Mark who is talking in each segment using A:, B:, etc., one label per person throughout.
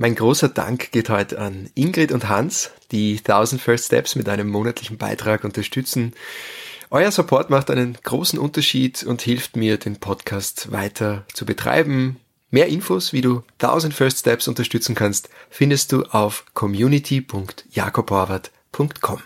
A: Mein großer Dank geht heute an Ingrid und Hans, die 1000 First Steps mit einem monatlichen Beitrag unterstützen. Euer Support macht einen großen Unterschied und hilft mir, den Podcast weiter zu betreiben. Mehr Infos, wie du 1000 First Steps unterstützen kannst, findest du auf community.jakobhorvath.com.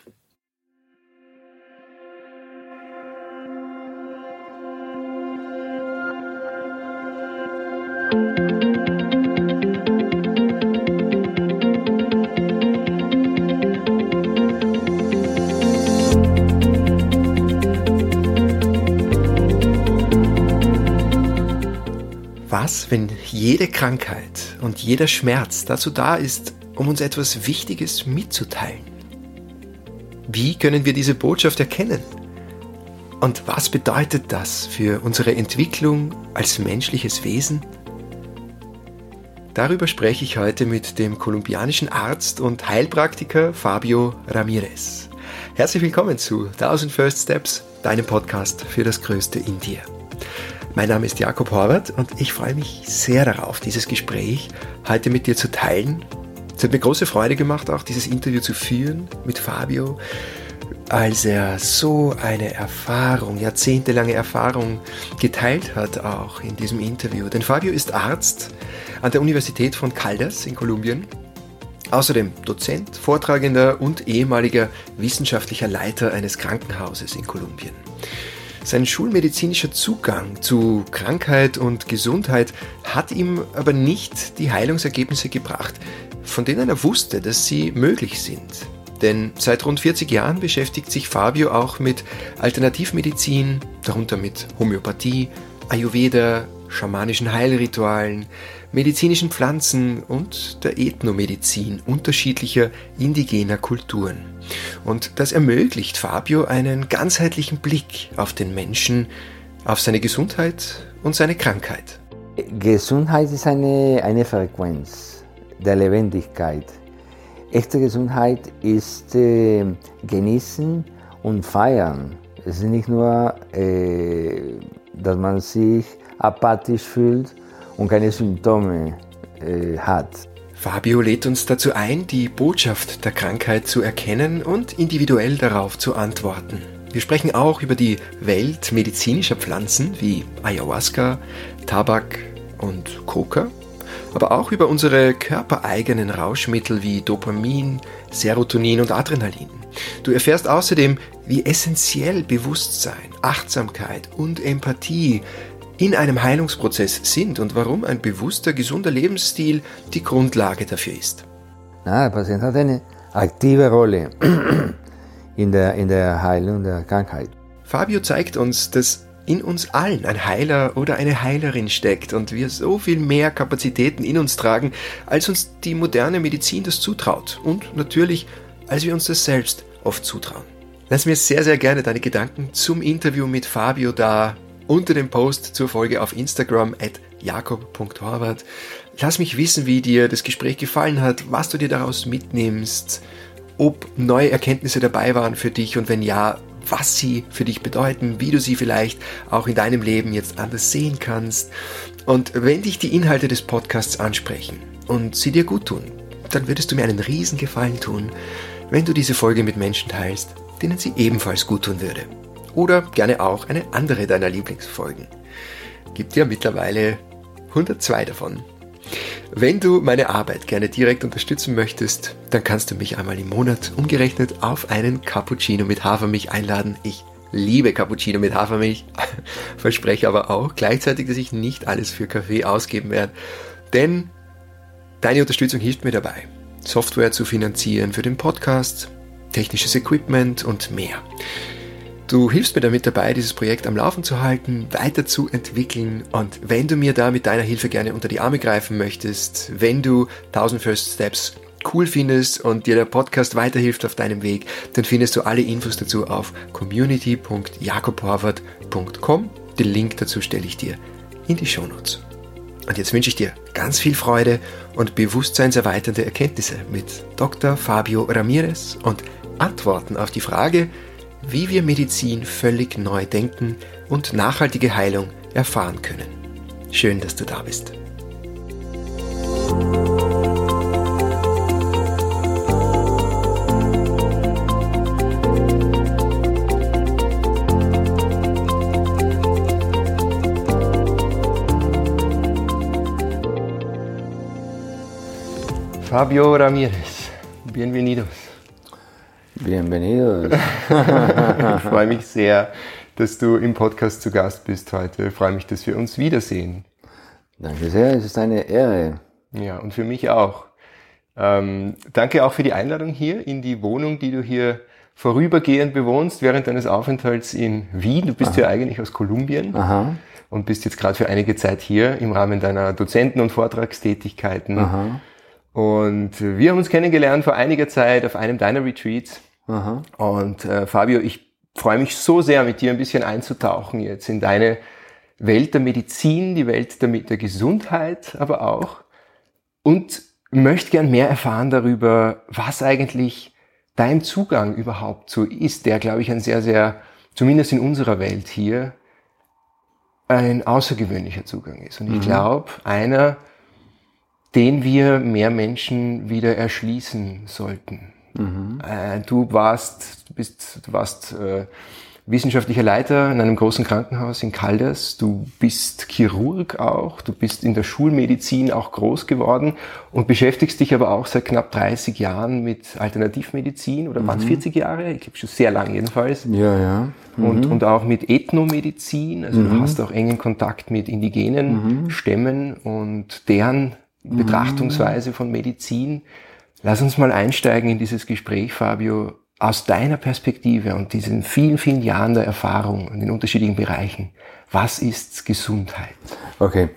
A: jede Krankheit und jeder Schmerz dazu da ist, um uns etwas Wichtiges mitzuteilen? Wie können wir diese Botschaft erkennen? Und was bedeutet das für unsere Entwicklung als menschliches Wesen? Darüber spreche ich heute mit dem kolumbianischen Arzt und Heilpraktiker Fabio Ramirez. Herzlich willkommen zu 1000 First Steps, deinem Podcast für das Größte in dir. Mein Name ist Jakob Horvath und ich freue mich sehr darauf, dieses Gespräch heute mit dir zu teilen. Es hat mir große Freude gemacht, auch dieses Interview zu führen mit Fabio, als er so eine Erfahrung, jahrzehntelange Erfahrung geteilt hat, auch in diesem Interview. Denn Fabio ist Arzt an der Universität von Caldas in Kolumbien. Außerdem Dozent, Vortragender und ehemaliger wissenschaftlicher Leiter eines Krankenhauses in Kolumbien. Sein schulmedizinischer Zugang zu Krankheit und Gesundheit hat ihm aber nicht die Heilungsergebnisse gebracht, von denen er wusste, dass sie möglich sind. Denn seit rund 40 Jahren beschäftigt sich Fabio auch mit Alternativmedizin, darunter mit Homöopathie, Ayurveda, schamanischen Heilritualen, medizinischen Pflanzen und der Ethnomedizin unterschiedlicher indigener Kulturen. Und das ermöglicht Fabio einen ganzheitlichen Blick auf den Menschen, auf seine Gesundheit und seine Krankheit.
B: Gesundheit ist eine, eine Frequenz der Lebendigkeit. Echte Gesundheit ist äh, genießen und feiern. Es ist nicht nur, äh, dass man sich apathisch fühlt und keine Symptome äh, hat.
A: Fabio lädt uns dazu ein, die Botschaft der Krankheit zu erkennen und individuell darauf zu antworten. Wir sprechen auch über die Welt medizinischer Pflanzen wie Ayahuasca, Tabak und Coca, aber auch über unsere körpereigenen Rauschmittel wie Dopamin, Serotonin und Adrenalin. Du erfährst außerdem, wie essentiell Bewusstsein, Achtsamkeit und Empathie in einem Heilungsprozess sind und warum ein bewusster, gesunder Lebensstil die Grundlage dafür ist.
B: Na, der Patient hat eine aktive Rolle in der, in der Heilung der Krankheit.
A: Fabio zeigt uns, dass in uns allen ein Heiler oder eine Heilerin steckt und wir so viel mehr Kapazitäten in uns tragen, als uns die moderne Medizin das zutraut und natürlich, als wir uns das selbst oft zutrauen. Lass mir sehr, sehr gerne deine Gedanken zum Interview mit Fabio da unter dem Post zur Folge auf Instagram at jakob.horvath. Lass mich wissen, wie dir das Gespräch gefallen hat, was du dir daraus mitnimmst, ob neue Erkenntnisse dabei waren für dich und wenn ja, was sie für dich bedeuten, wie du sie vielleicht auch in deinem Leben jetzt anders sehen kannst. Und wenn dich die Inhalte des Podcasts ansprechen und sie dir gut tun, dann würdest du mir einen riesen Gefallen tun, wenn du diese Folge mit Menschen teilst, denen sie ebenfalls gut tun würde oder gerne auch eine andere deiner Lieblingsfolgen. Gibt ja mittlerweile 102 davon. Wenn du meine Arbeit gerne direkt unterstützen möchtest, dann kannst du mich einmal im Monat umgerechnet auf einen Cappuccino mit Hafermilch einladen. Ich liebe Cappuccino mit Hafermilch, verspreche aber auch gleichzeitig, dass ich nicht alles für Kaffee ausgeben werde, denn deine Unterstützung hilft mir dabei, Software zu finanzieren für den Podcast, technisches Equipment und mehr. Du hilfst mir damit dabei, dieses Projekt am Laufen zu halten, weiterzuentwickeln und wenn du mir da mit deiner Hilfe gerne unter die Arme greifen möchtest, wenn du 1000 First Steps cool findest und dir der Podcast weiterhilft auf deinem Weg, dann findest du alle Infos dazu auf community.jakobhorvath.com. Den Link dazu stelle ich dir in die Shownotes. Und jetzt wünsche ich dir ganz viel Freude und bewusstseinserweiternde Erkenntnisse mit Dr. Fabio Ramirez und Antworten auf die Frage, wie wir Medizin völlig neu denken und nachhaltige Heilung erfahren können. Schön, dass du da bist. Fabio Ramirez, bienvenidos.
B: Bienvenidos.
A: ich freue mich sehr, dass du im Podcast zu Gast bist heute. Ich freue mich, dass wir uns wiedersehen.
B: Danke sehr, es ist eine Ehre.
A: Ja, und für mich auch. Ähm, danke auch für die Einladung hier in die Wohnung, die du hier vorübergehend bewohnst während deines Aufenthalts in Wien. Du bist Aha. ja eigentlich aus Kolumbien Aha. und bist jetzt gerade für einige Zeit hier im Rahmen deiner Dozenten- und Vortragstätigkeiten. Aha. Und wir haben uns kennengelernt vor einiger Zeit auf einem deiner Retreats. Und äh, Fabio, ich freue mich so sehr, mit dir ein bisschen einzutauchen jetzt in deine Welt der Medizin, die Welt der, der Gesundheit aber auch. Und möchte gern mehr erfahren darüber, was eigentlich dein Zugang überhaupt so ist, der, glaube ich, ein sehr, sehr, zumindest in unserer Welt hier, ein außergewöhnlicher Zugang ist. Und ich mhm. glaube, einer, den wir mehr Menschen wieder erschließen sollten. Mhm. Äh, du warst, du bist, du warst äh, wissenschaftlicher Leiter in einem großen Krankenhaus in Caldas. Du bist Chirurg auch. Du bist in der Schulmedizin auch groß geworden und beschäftigst dich aber auch seit knapp 30 Jahren mit Alternativmedizin oder mhm. waren es 40 Jahre? Ich glaube schon sehr lang jedenfalls.
B: Ja, ja.
A: Mhm. Und, und auch mit Ethnomedizin. Also mhm. du hast auch engen Kontakt mit indigenen mhm. Stämmen und deren mhm. Betrachtungsweise von Medizin. Lass uns mal einsteigen in dieses Gespräch, Fabio aus deiner Perspektive und diesen vielen, vielen Jahren der Erfahrung in den unterschiedlichen Bereichen, was ist Gesundheit?
B: Okay.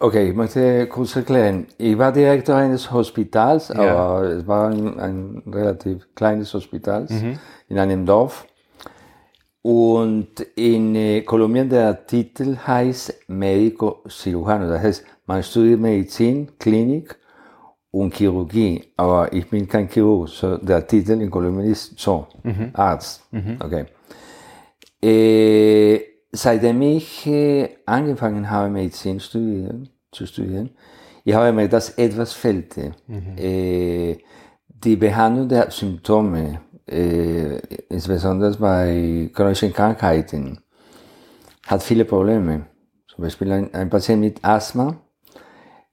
B: Okay, ich möchte kurz erklären. Ich war Direktor eines Hospitals, ja. aber es war ein, ein relativ kleines Hospital mhm. in einem Dorf. Und in äh, Kolumbien der Titel heißt Médico Cirujano. Das heißt, man studiert Medizin, Klinik und Chirurgie, aber ich bin kein Chirurg. So, der Titel in Kolumbien ist so, mhm. Arzt. Mhm. Okay. Äh, seitdem ich äh, angefangen habe, Medizin studieren, zu studieren, ich habe mir das etwas fehlte. Mhm. Äh, die Behandlung der Symptome, äh, insbesondere bei chronischen Krankheiten, hat viele Probleme. Zum Beispiel ein, ein Patient mit Asthma,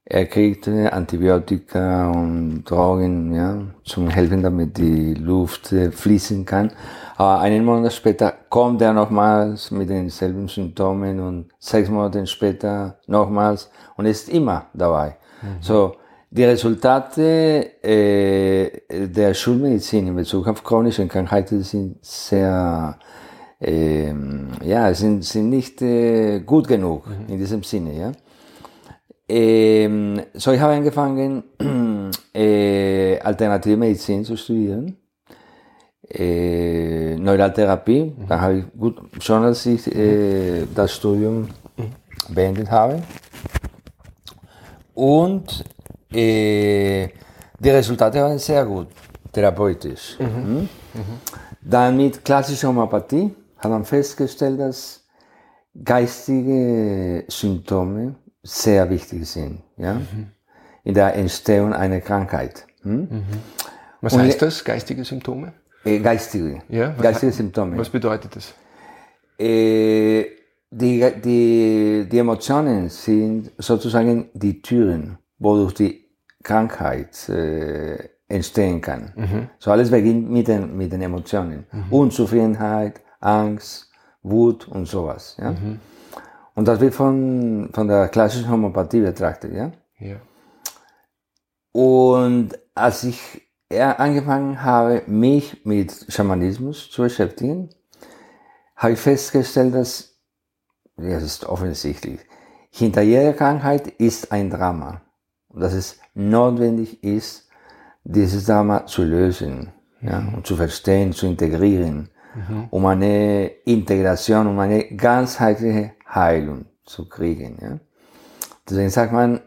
B: er kriegt Antibiotika und Drogen ja, zum Helfen, damit die Luft äh, fließen kann. Aber einen Monat später kommt er nochmals mit denselben Symptomen und sechs Monate später nochmals und ist immer dabei. Mhm. So, die Resultate äh, der Schulmedizin in Bezug auf chronische Krankheiten sind sehr, äh, ja, sind, sind nicht äh, gut genug mhm. in diesem Sinne, ja. Ähm, so, ich habe angefangen, äh, alternative Medizin zu studieren. Äh, Neuraltherapie. Mhm. Dann habe ich gut, schon als ich äh, das Studium mhm. beendet habe. Und äh, die Resultate waren sehr gut, therapeutisch. Mhm. Hm? Mhm. Dann mit klassischer Homöopathie hat man festgestellt, dass geistige Symptome sehr wichtig sind, ja, mhm. in der Entstehung einer Krankheit. Hm? Mhm.
A: Was Und heißt das, geistige Symptome?
B: Äh, geistige, ja, geistige Symptome.
A: Was bedeutet das?
B: Äh, die, die, die Emotionen sind sozusagen die Türen, wodurch die Krankheit äh, entstehen kann. Mhm. So alles beginnt mit den, mit den Emotionen. Mhm. Unzufriedenheit, Angst, Wut und sowas. Ja? Mhm. Und das wird von, von der klassischen Homöopathie betrachtet, ja? Ja. Und als ich angefangen habe, mich mit Schamanismus zu beschäftigen, habe ich festgestellt, dass, ja, das ist offensichtlich, hinter jeder Krankheit ist ein Drama. Und dass es notwendig ist, dieses Drama zu lösen, mhm. ja, und zu verstehen, zu integrieren, mhm. um eine Integration, um eine ganzheitliche Heilung zu kriegen. Ja? Deswegen sagt man,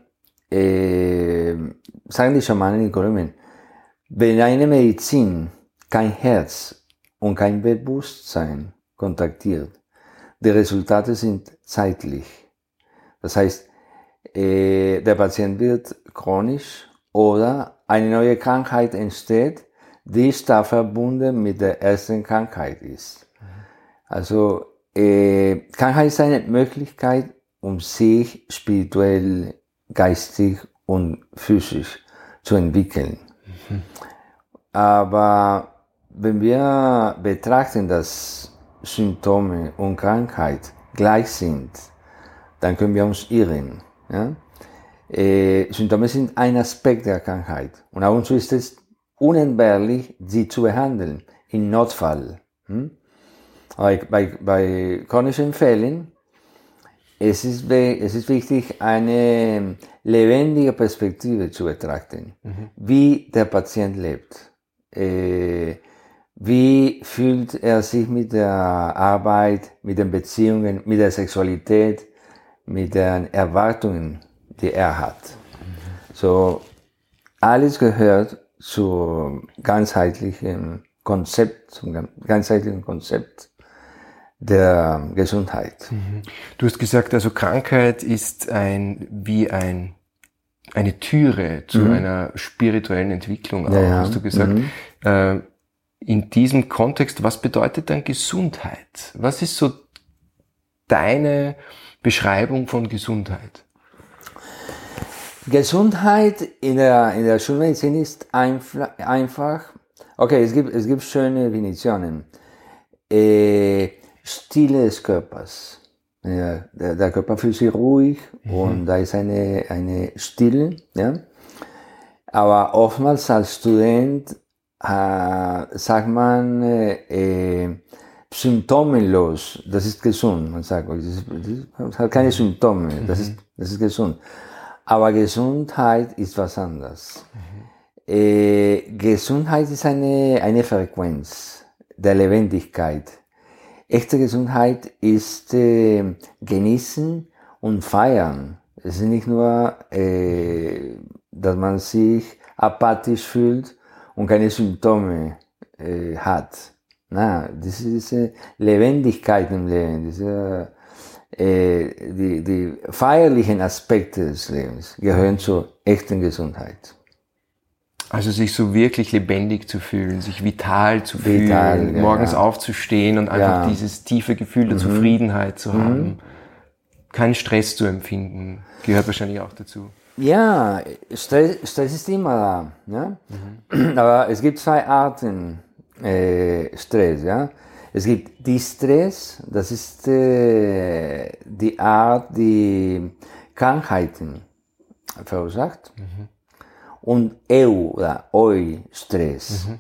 B: äh, sagen die Schamanen in Kolumbien, wenn eine Medizin kein Herz und kein Bewusstsein kontaktiert, die Resultate sind zeitlich. Das heißt, äh, der Patient wird chronisch oder eine neue Krankheit entsteht, die stark verbunden mit der ersten Krankheit ist. Also äh, Krankheit ist eine Möglichkeit, um sich spirituell, geistig und physisch zu entwickeln. Mhm. Aber wenn wir betrachten, dass Symptome und Krankheit gleich sind, dann können wir uns irren. Ja? Äh, Symptome sind ein Aspekt der Krankheit. Und auch uns ist es unentbehrlich, sie zu behandeln, im Notfall. Hm? Bei, bei, bei chronischen Fällen es ist, es ist wichtig, eine lebendige Perspektive zu betrachten, mhm. wie der Patient lebt. Äh, wie fühlt er sich mit der Arbeit, mit den Beziehungen, mit der Sexualität, mit den Erwartungen, die er hat? Mhm. So, alles gehört zum ganzheitlichen Konzept, zum ganzheitlichen Konzept der Gesundheit. Mhm.
A: Du hast gesagt, also Krankheit ist ein, wie ein, eine Türe zu mhm. einer spirituellen Entwicklung, auch, ja, ja. hast du gesagt. Mhm. Äh, in diesem Kontext, was bedeutet dann Gesundheit? Was ist so deine Beschreibung von Gesundheit?
B: Gesundheit in der, in der Schulmedizin ist einfach, okay, es gibt, es gibt schöne Definitionen. Äh, Stille des Körpers. Ja, der, der, Körper fühlt sich ruhig mhm. und da ist eine, eine Stille. Ja? Aber oftmals als Student äh, sagt man äh, äh, symptomenlos, das ist gesund. Man sagt, das, ist, das hat keine Symptome, das, ist, mhm. das ist gesund. Aber Gesundheit ist was anderes. Mhm. Äh, Gesundheit ist eine, eine Frequenz der Lebendigkeit. Echte Gesundheit ist äh, genießen und feiern. Es ist nicht nur, äh, dass man sich apathisch fühlt und keine Symptome hat. Na, das ist diese Lebendigkeit im Leben, diese, die, die feierlichen Aspekte des Lebens gehören zur echten Gesundheit.
A: Also sich so wirklich lebendig zu fühlen, sich vital zu vital, fühlen, ja, morgens ja. aufzustehen und einfach ja. dieses tiefe Gefühl der mhm. Zufriedenheit zu haben. Mhm. Keinen Stress zu empfinden, gehört wahrscheinlich auch dazu.
B: Ja, Stress, Stress ist immer da. Ja? Mhm. Aber es gibt zwei Arten äh, Stress. Ja? Es gibt Distress, das ist äh, die Art, die Krankheiten verursacht. Mhm und Eu oder Eu-Stress. Mhm.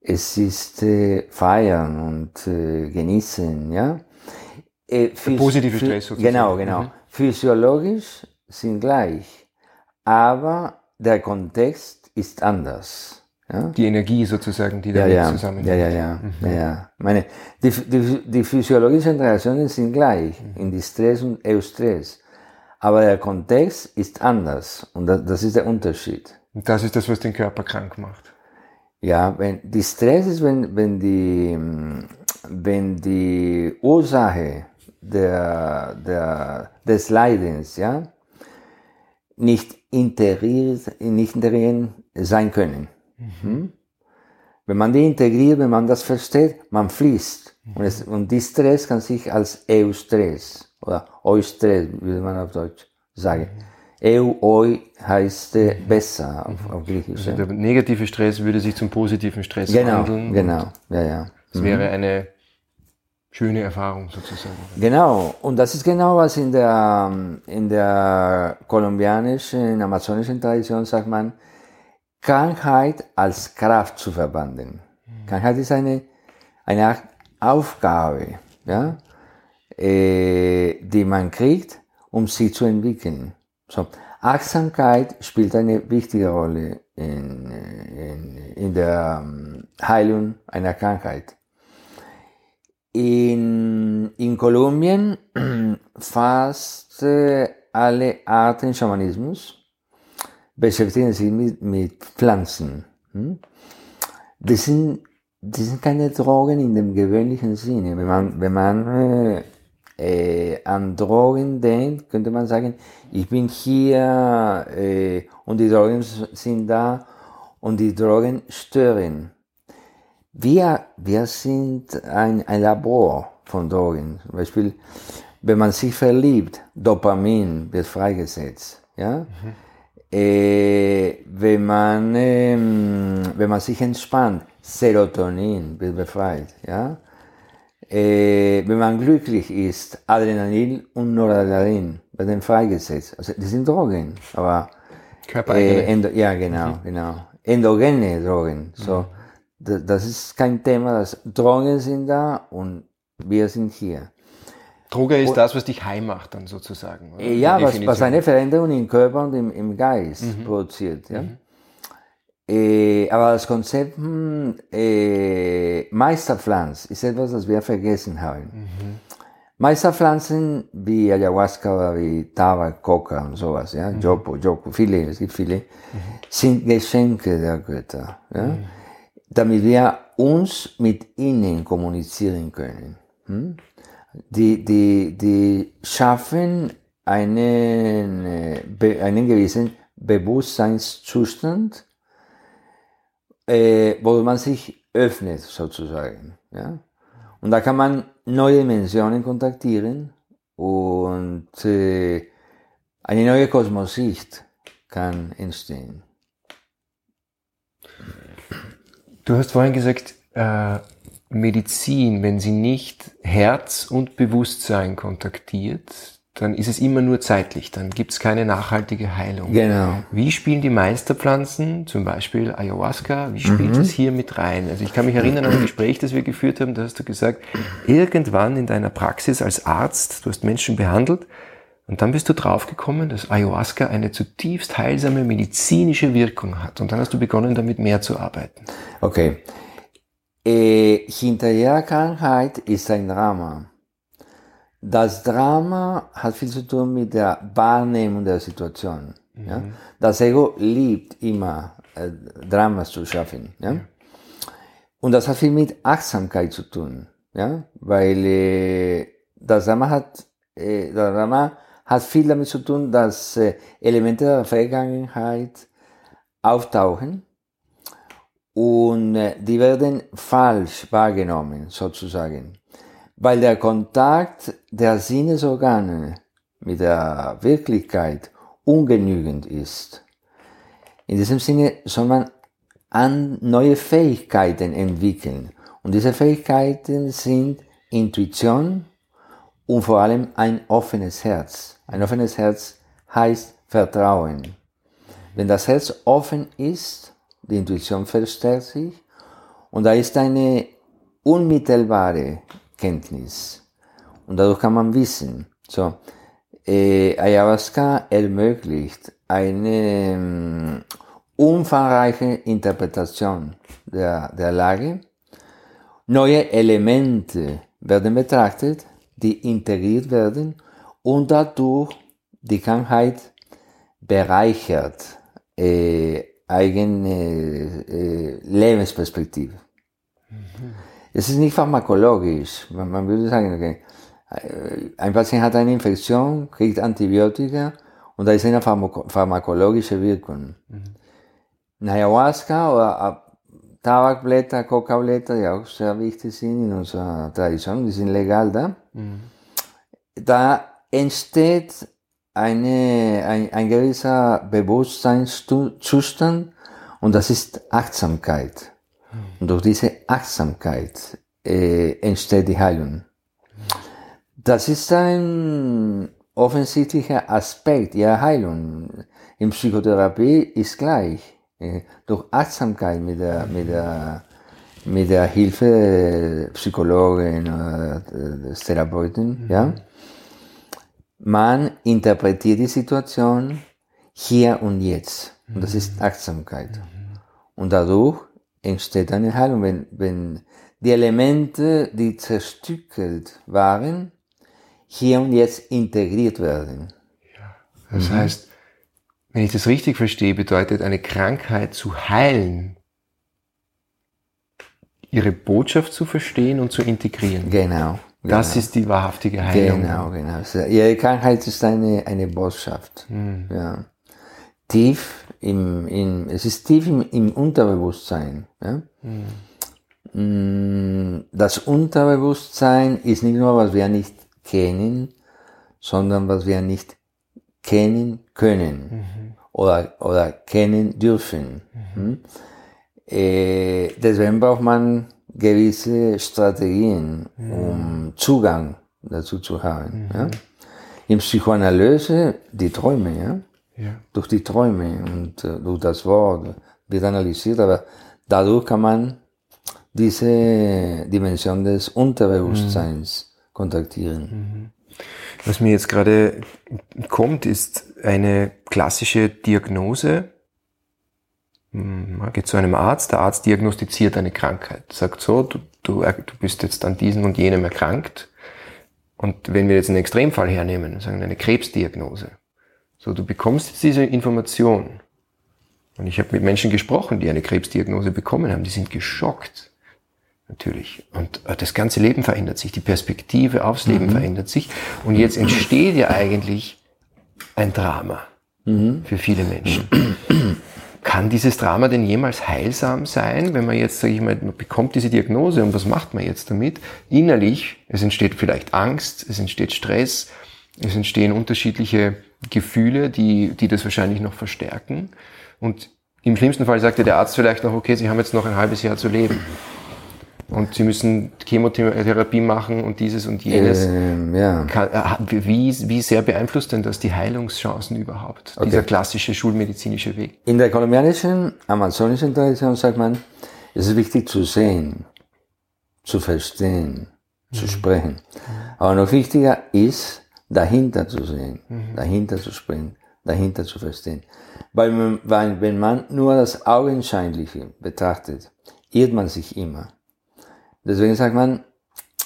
B: Es ist äh, feiern und äh, genießen, ja.
A: Äh, positive Stress
B: sozusagen. Genau, genau. Mhm. Physiologisch sind gleich, aber der Kontext ist anders. Ja?
A: Die Energie sozusagen, die damit
B: ja, ja.
A: zusammenhängt.
B: Ja, ja, ja. Mhm. ja, ja. Meine, die, die, die physiologischen Reaktionen sind gleich mhm. in Distress und Eustress. Aber der Kontext ist anders und das, das ist der Unterschied.
A: Und das ist das, was den Körper krank macht.
B: Ja, wenn die Stress ist, wenn, wenn, die, wenn die Ursache der, der, des Leidens ja, nicht integriert, nicht sein können. Mhm. Hm? Wenn man die integriert, wenn man das versteht, man fließt. Mhm. Und, es, und die Stress kann sich als Eustress oder Eustress, wie man auf Deutsch sagen. Mhm. Eu, oi heißt äh, besser auf, auf Griechisch.
A: Also der negative Stress würde sich zum positiven Stress
B: genau,
A: wandeln.
B: Genau, ja, ja.
A: Es mhm. wäre eine schöne Erfahrung sozusagen.
B: Genau, und das ist genau was in der, in der kolumbianischen, amazonischen Tradition sagt man, Krankheit als Kraft zu verwandeln. Mhm. Krankheit ist eine, eine Aufgabe, ja, äh, die man kriegt, um sie zu entwickeln. So, Achtsamkeit spielt eine wichtige Rolle in, in, in der ähm, Heilung einer Krankheit. In, in Kolumbien fast alle Arten Schamanismus beschäftigen sich mit, mit Pflanzen. Hm? Das sind, das sind keine Drogen in dem gewöhnlichen Sinne. Wenn man, wenn man äh, äh, an Drogen denkt, könnte man sagen, ich bin hier äh, und die Drogen sind da und die Drogen stören. Wir, wir sind ein, ein Labor von Drogen. Zum Beispiel, wenn man sich verliebt, Dopamin wird freigesetzt. Ja? Mhm. Äh, wenn wenn man, ähm, wenn man sich entspannt, Serotonin wird befreit, ja. Äh, wenn man glücklich ist, Adrenalin und Noradrenalin werden freigesetzt. Also, das sind Drogen, aber
A: Körpereigene.
B: äh, ja, genau, genau. Endogene Drogen. So, da- das ist kein Thema. Das, Drogen sind da und wir sind hier.
A: Droge ist das, was dich heim macht, dann sozusagen. oder?
B: Ja, was, was eine Veränderung im Körper und im, im Geist produziert. Ja? Äh, aber das Konzept hm, äh, Meisterpflanz ist etwas, das wir vergessen haben. Meisterpflanzen wie Ayahuasca oder wie Tabak, Coca und sowas, ja, Jopo, Jopo, viele, es gibt viele, sind Geschenke der Götter, ja, damit wir uns mit ihnen kommunizieren können. Hm? Die, die, die schaffen einen, äh, einen gewissen Bewusstseinszustand, äh, wo man sich öffnet, sozusagen. Ja? Und da kann man neue Dimensionen kontaktieren und äh, eine neue Kosmosicht kann entstehen.
A: Du hast vorhin gesagt, äh, Medizin, wenn sie nicht Herz und Bewusstsein kontaktiert, dann ist es immer nur zeitlich, dann gibt es keine nachhaltige Heilung.
B: Genau.
A: Wie spielen die Meisterpflanzen, zum Beispiel Ayahuasca, wie spielt es hier mit rein? Also ich kann mich erinnern an ein Gespräch, das wir geführt haben, da hast du gesagt, irgendwann in deiner Praxis als Arzt, du hast Menschen behandelt und dann bist du draufgekommen, dass Ayahuasca eine zutiefst heilsame medizinische Wirkung hat. Und dann hast du begonnen, damit mehr zu arbeiten.
B: Okay. Äh, hinter jeder Krankheit ist ein Drama. Das Drama hat viel zu tun mit der Wahrnehmung der Situation. Ja? Das Ego liebt immer, äh, Dramas zu schaffen. Ja? Und das hat viel mit Achtsamkeit zu tun. Ja? Weil äh, das Drama hat, äh, das Drama hat viel damit zu tun, dass äh, Elemente der Vergangenheit auftauchen und äh, die werden falsch wahrgenommen, sozusagen. Weil der Kontakt der Sinnesorgane mit der Wirklichkeit ungenügend ist. In diesem Sinne soll man an neue Fähigkeiten entwickeln. Und diese Fähigkeiten sind Intuition und vor allem ein offenes Herz. Ein offenes Herz heißt Vertrauen. Wenn das Herz offen ist, die Intuition verstärkt sich und da ist eine unmittelbare Kenntnis. Und dadurch kann man wissen. So, äh, Ayahuasca ermöglicht eine ähm, umfangreiche Interpretation der, der Lage. Neue Elemente werden betrachtet, die integriert werden und dadurch die Krankheit bereichert äh, eigene äh, Lebensperspektive. Es ist nicht pharmakologisch. Man, man würde sagen, okay, äh, ein Patient hat eine Infektion, kriegt Antibiotika und da ist eine pharmako pharmakologische Wirkung. Mhm. Ayahuasca oder Tabakblätter, Coca-Blätter, die auch sehr wichtig sind in unserer Tradition, die sind legal da. Mhm. Da entsteht eine, ein, ein gewisser Bewusstseinszustand und das ist Achtsamkeit. Und durch diese Achtsamkeit äh, entsteht die Heilung. Das ist ein offensichtlicher Aspekt ihrer Heilung. In Psychotherapie ist gleich. Äh, durch Achtsamkeit mit der, mit der, mit der Hilfe Psychologen oder des Therapeuten, mhm. ja. Man interpretiert die Situation hier und jetzt. Und das ist Achtsamkeit. Und dadurch entsteht eine Heilung, wenn, wenn die Elemente, die zerstückelt waren, hier und jetzt integriert werden.
A: Ja, das mhm. heißt, wenn ich das richtig verstehe, bedeutet eine Krankheit zu heilen, ihre Botschaft zu verstehen und zu integrieren.
B: Genau.
A: Das
B: genau.
A: ist die wahrhaftige Heilung.
B: Genau, genau. Ihre Krankheit ist eine, eine Botschaft.
A: Mhm.
B: Ja. Tief im, im, es ist tief im, im Unterbewusstsein. Ja? Mhm. Das Unterbewusstsein ist nicht nur, was wir nicht kennen, sondern was wir nicht kennen können. Mhm. oder, oder kennen dürfen. Mhm. Äh, deswegen braucht man gewisse Strategien, mhm. um Zugang dazu zu haben. Mhm. Ja? In Psychoanalyse die Träume, ja? ja. durch die Träume und äh, durch das Wort wird analysiert, aber dadurch kann man diese Dimension des Unterbewusstseins mhm. kontaktieren. Mhm.
A: Was mir jetzt gerade kommt, ist eine klassische Diagnose. Hm, man geht zu einem Arzt, der Arzt diagnostiziert eine Krankheit, sagt so, du, du, du bist jetzt an diesem und jenem erkrankt. Und wenn wir jetzt einen Extremfall hernehmen, sagen eine Krebsdiagnose, so du bekommst jetzt diese Information. Und ich habe mit Menschen gesprochen, die eine Krebsdiagnose bekommen haben, die sind geschockt natürlich. Und äh, das ganze Leben verändert sich, die Perspektive aufs Leben mhm. verändert sich. Und jetzt entsteht ja eigentlich ein Drama mhm. für viele Menschen. Kann dieses Drama denn jemals heilsam sein, wenn man jetzt, sage ich mal, man bekommt diese Diagnose und was macht man jetzt damit? Innerlich, es entsteht vielleicht Angst, es entsteht Stress, es entstehen unterschiedliche Gefühle, die, die das wahrscheinlich noch verstärken. Und im schlimmsten Fall sagte der Arzt vielleicht noch, okay, Sie haben jetzt noch ein halbes Jahr zu leben. Und sie müssen Chemotherapie machen und dieses und jenes. Ähm, ja. Äh, wie, wie sehr beeinflusst denn das die Heilungschancen überhaupt? Okay. Dieser klassische schulmedizinische Weg.
B: In der kolumbianischen, amazonischen Tradition sagt man, es ist wichtig zu sehen, zu verstehen, mhm. zu sprechen. Aber noch wichtiger ist, dahinter zu sehen, mhm. dahinter zu sprechen, dahinter zu verstehen. Weil, weil wenn man nur das Augenscheinliche betrachtet, irrt man sich immer. Deswegen sagt man,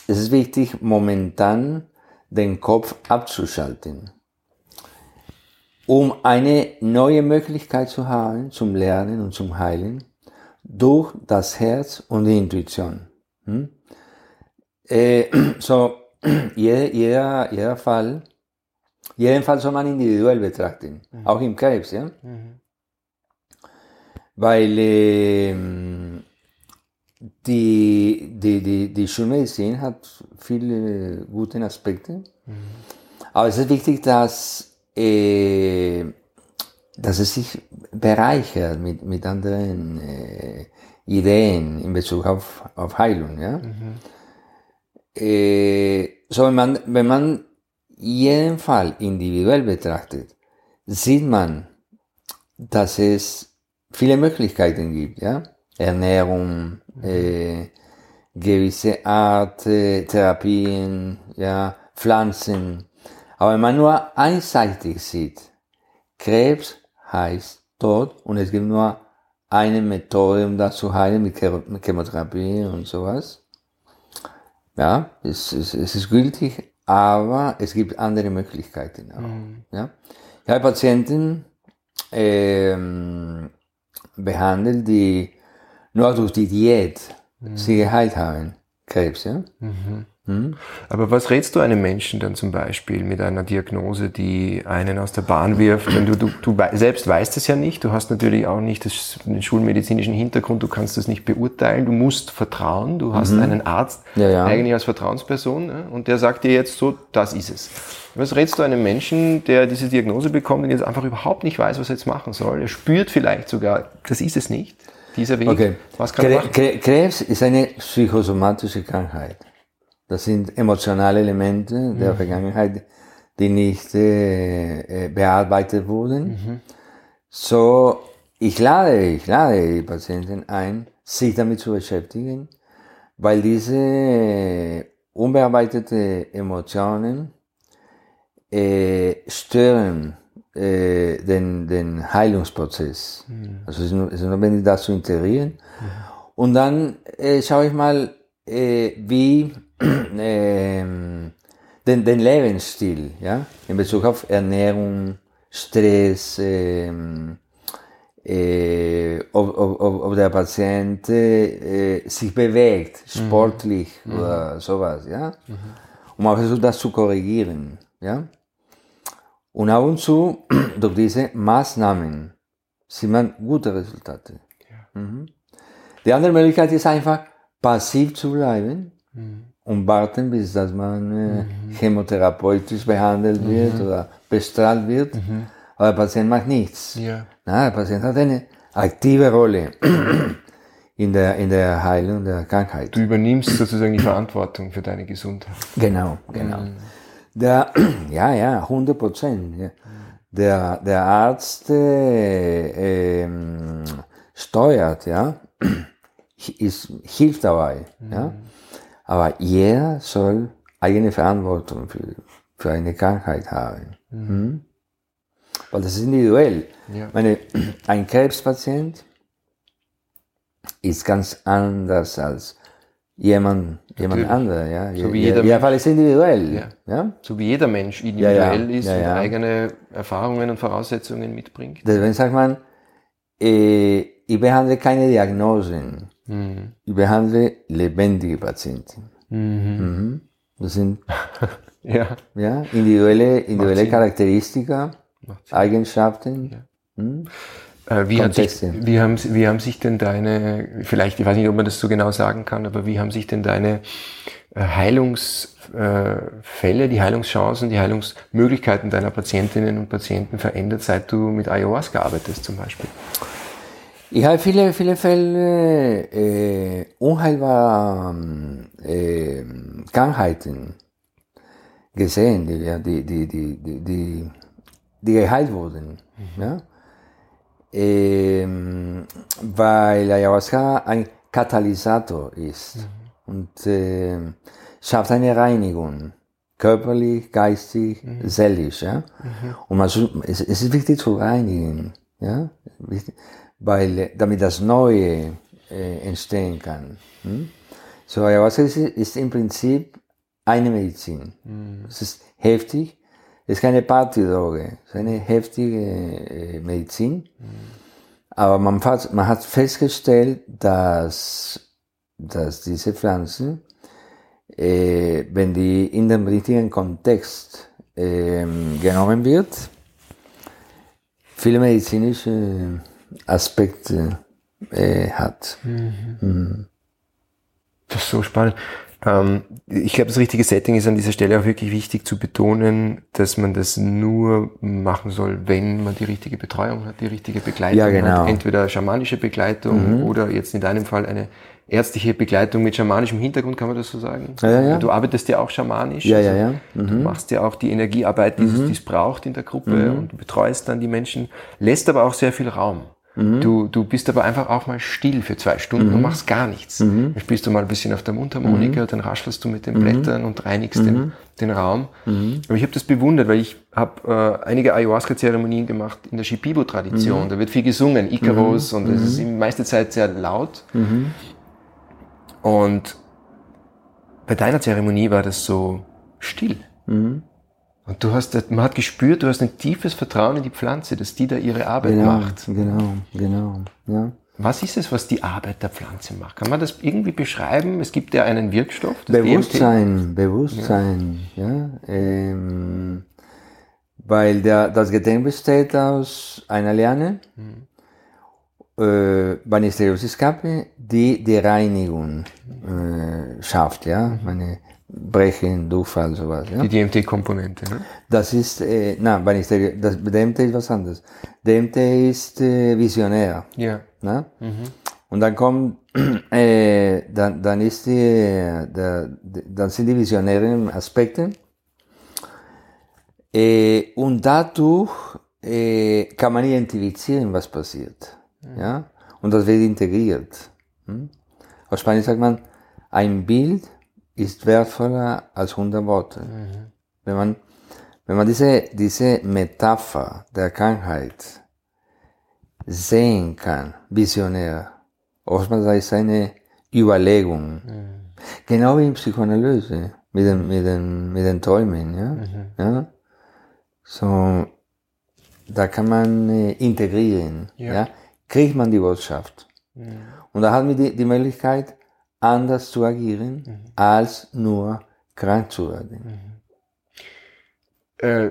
B: es ist wichtig, momentan den Kopf abzuschalten, um eine neue Möglichkeit zu haben zum Lernen und zum Heilen durch das Herz und die Intuition. Hm? Äh, so, jeder, jeder, jeder Fall, jeden Fall soll man individuell betrachten, mhm. auch im Krebs, ja? Mhm. Weil äh, die, die, die, die Schulmedizin hat viele gute Aspekte. Mhm. Aber es ist wichtig, dass, äh, dass es sich bereichert mit, mit anderen äh, Ideen in Bezug auf, auf Heilung. Ja? Mhm. Äh, so, wenn man, wenn man jeden Fall individuell betrachtet, sieht man, dass es viele Möglichkeiten gibt. Ja? Ernährung, äh, gewisse Art äh, Therapien, ja, Pflanzen. Aber wenn man nur einseitig sieht, Krebs heißt Tod und es gibt nur eine Methode, um das zu heilen, mit Chemotherapie und sowas. Ja, es, es, es ist gültig, aber es gibt andere Möglichkeiten auch. Mhm. Ja. Ich habe Patienten ähm, behandelt, die nur durch die Diät mhm. sie geheilt haben, Krebs. Ja? Mhm.
A: Mhm. Aber was rätst du einem Menschen dann zum Beispiel mit einer Diagnose, die einen aus der Bahn wirft? Wenn du, du, du selbst weißt es ja nicht, du hast natürlich auch nicht das, den schulmedizinischen Hintergrund, du kannst das nicht beurteilen, du musst vertrauen, du hast mhm. einen Arzt ja, ja. eigentlich als Vertrauensperson und der sagt dir jetzt so, das ist es. Was rätst du einem Menschen, der diese Diagnose bekommt und jetzt einfach überhaupt nicht weiß, was er jetzt machen soll? Er spürt vielleicht sogar, das ist es nicht dieser Weg? Okay.
B: Was kann Kre Kre Krebs ist eine psychosomatische Krankheit. Das sind emotionale Elemente mhm. der Vergangenheit, die nicht äh, äh, bearbeitet wurden. Mhm. So, ich lade, ich lade die Patienten ein, sich damit zu beschäftigen, weil diese unbearbeitete Emotionen äh, stören äh, den, den Heilungsprozess. Mhm. Also es ist, es notwendig, das zu integrieren. Mhm. Und dann äh, schaue ich mal, äh, wie ähm, den, den Lebensstil, ja, in Bezug auf Ernährung, Stress, äh, ob, ob, ob, der Patient sich bewegt, mhm. sportlich mhm. oder sowas, ja. Mhm. Um auch versucht, das zu korrigieren, ja. Und ab und zu, durch diese Maßnahmen, sieht man gute Resultate. Ja. Mhm. Die andere Möglichkeit ist einfach, passiv zu bleiben mhm. und warten, bis dass man äh, mhm. chemotherapeutisch behandelt wird oder bestrahlt wird. Aber der Patient macht nichts.
A: Ja.
B: Na, der Patient hat eine aktive Rolle in der, in der Heilung der Krankheit.
A: Du übernimmst sozusagen die Verantwortung für deine Gesundheit.
B: Genau, genau. Der, ja, ja, 100 Prozent. Ja. Der, der Arzt äh, ähm, steuert, ja, ist, hilft dabei, ja. Aber jeder soll eigene Verantwortung für, für eine Krankheit haben. Mhm. Weil das ist individuell.
A: Ja.
B: Meine, ein Krebspatient ist ganz anders als jemand, jemand anderer. Ja?
A: So wie
B: Je-
A: jeder
B: jeder Fall ist individuell.
A: Ja.
B: Ja.
A: So wie jeder Mensch individuell
B: Ja, ja.
A: ist
B: Ja,
A: und
B: ja.
A: eigene Erfahrungen und Voraussetzungen mitbringt.
B: Deswegen sagt man, äh, ich behandle keine Diagnosen.
A: Mhm.
B: Ich behandle lebendige Patienten. Mhm. Das sind
A: Ja.
B: ja, individuelle, individuelle. Charakteristika. Eigenschaften.
A: Äh, wie, hat sich, wie, haben, wie haben sich denn deine, vielleicht, ich weiß nicht, ob man das so genau sagen kann, aber wie haben sich denn deine äh, Heilungsfälle, die Heilungschancen, die Heilungsmöglichkeiten deiner Patientinnen und Patienten verändert, seit du mit Ayahuasca arbeitest zum Beispiel?
B: Ich habe viele, viele Fälle äh, unheilbar äh, Krankheiten gesehen, die, die, die, die, die, die, geheilt wurden. Ja? Ähm, weil Ayahuasca ein Katalysator ist und äh, schafft eine Reinigung, körperlich, geistig, seelisch. Ja? Und man, es, es ist wichtig zu reinigen, ja? Weil, damit das Neue äh, entstehen kann. Hm? So, Ayahuasca ist, ist im Prinzip eine Medizin. Es ist heftig, ist keine Partydroge, es ist eine heftige äh, Medizin. Aber man hat, man hat festgestellt, dass, dass diese Pflanzen, äh, wenn die in dem richtigen Kontext ähm, genommen wird, viele medizinische Aspekte äh, hat.
A: Das ist so spannend. Ähm, ich glaube, das richtige Setting ist an dieser Stelle auch wirklich wichtig zu betonen, dass man das nur machen soll, wenn man die richtige Betreuung hat, die richtige Begleitung
B: Ja, genau.
A: hat. Entweder schamanische Begleitung oder jetzt in deinem Fall eine ärztliche Begleitung mit schamanischem Hintergrund, kann man das so sagen?
B: Ja, ja, ja.
A: Du arbeitest ja auch schamanisch.
B: Ja,
A: also
B: ja, ja.
A: Du machst ja auch die Energiearbeit, die es die es braucht in der Gruppe und du betreust dann die Menschen, lässt aber auch sehr viel Raum. Du, du bist aber einfach auch mal still für zwei Stunden und machst gar nichts. Dann spielst du mal ein bisschen auf der Mundharmonika, dann raschelst du mit den Blättern und reinigst den, den Raum. Aber ich habe das bewundert, weil ich habe äh, einige Ayahuasca-Zeremonien gemacht in der Shipibo-Tradition. Da wird viel gesungen, Icaros, und es ist die meiste Zeit sehr laut. Und bei deiner Zeremonie war das so still. Und du hast, man hat gespürt, du hast ein tiefes Vertrauen in die Pflanze, dass die da ihre Arbeit
B: Genau,
A: macht.
B: genau, genau. Ja.
A: Was ist es, was die Arbeit der Pflanze macht? Kann man das irgendwie beschreiben? Es gibt ja einen Wirkstoff, das DMT.
B: Bewusstsein, Bewusstsein, ja. ähm, weil der, das Getränk besteht aus einer Liane, äh, Banisteros Escape, die die Reinigung äh, schafft, ja. Meine Brechen, Durchfall, sowas, ja.
A: Die DMT-Komponente. Ne?
B: Das ist, äh, na, Banisterio, das DMT ist was anderes. DMT ist äh, visionär.
A: Ja.
B: Ne? Und dann kommt, äh, dann, dann ist die, der, dann sind die visionären Aspekte. Äh, und dadurch äh, kann man identifizieren, was passiert. Ja? Und das wird integriert. Hm? Auf Spanisch sagt man, ein Bild ist wertvoller als 100 Worte. Wenn man, wenn man diese, diese Metapher der Krankheit sehen kann, visionär. Oftmals ist eine Überlegung. Genau wie in Psychoanalyse, mit den, mit den, mit den Träumen, ja. ja? So, da kann man äh, integrieren,
A: Ja.
B: ja. Kriegt man die Botschaft. Und da hat man die, die Möglichkeit, anders zu agieren, als nur krank zu werden.
A: Äh,